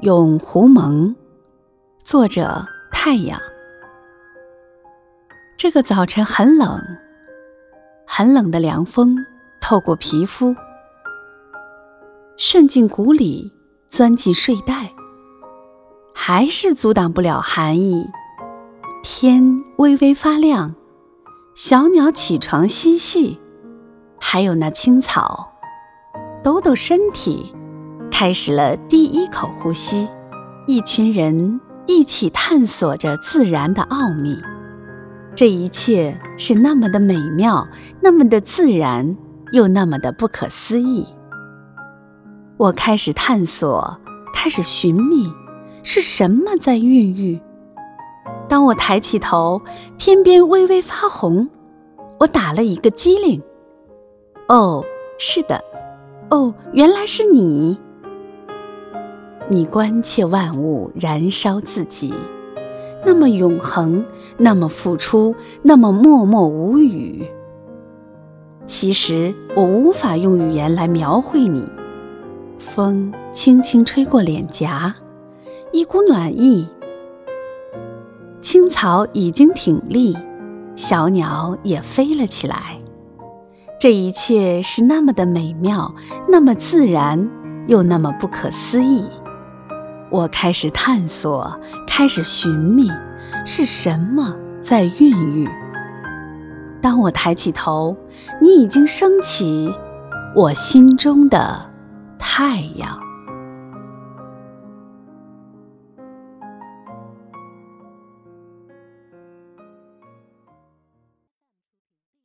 咏狐蒙，作者太阳。这个早晨很冷，很冷的凉风透过皮肤，渗进骨里，钻进睡袋，还是阻挡不了寒意。天微微发亮，小鸟起床嬉戏，还有那青草，抖抖身体。开始了第一口呼吸，一群人一起探索着自然的奥秘。这一切是那么的美妙，那么的自然，又那么的不可思议。我开始探索，开始寻觅，是什么在孕育？当我抬起头，天边微微发红，我打了一个激灵。哦，是的，哦，原来是你。你关切万物，燃烧自己，那么永恒，那么付出，那么默默无语。其实我无法用语言来描绘你。风轻轻吹过脸颊，一股暖意。青草已经挺立，小鸟也飞了起来。这一切是那么的美妙，那么自然，又那么不可思议。我开始探索，开始寻觅，是什么在孕育？当我抬起头，你已经升起我心中的太阳。